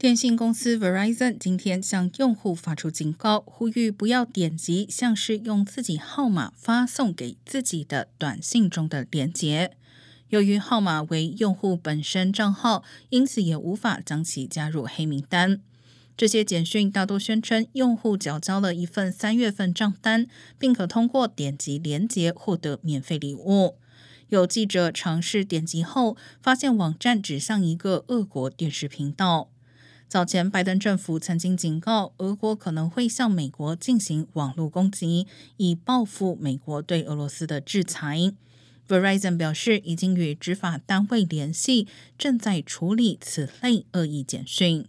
电信公司 Verizon 今天向用户发出警告，呼吁不要点击像是用自己号码发送给自己的短信中的连接。由于号码为用户本身账号，因此也无法将其加入黑名单。这些简讯大多宣称用户缴交了一份三月份账单，并可通过点击连接获得免费礼物。有记者尝试点击后，发现网站指向一个俄国电视频道。早前，拜登政府曾经警告，俄国可能会向美国进行网络攻击，以报复美国对俄罗斯的制裁。Verizon 表示，已经与执法单位联系，正在处理此类恶意简讯。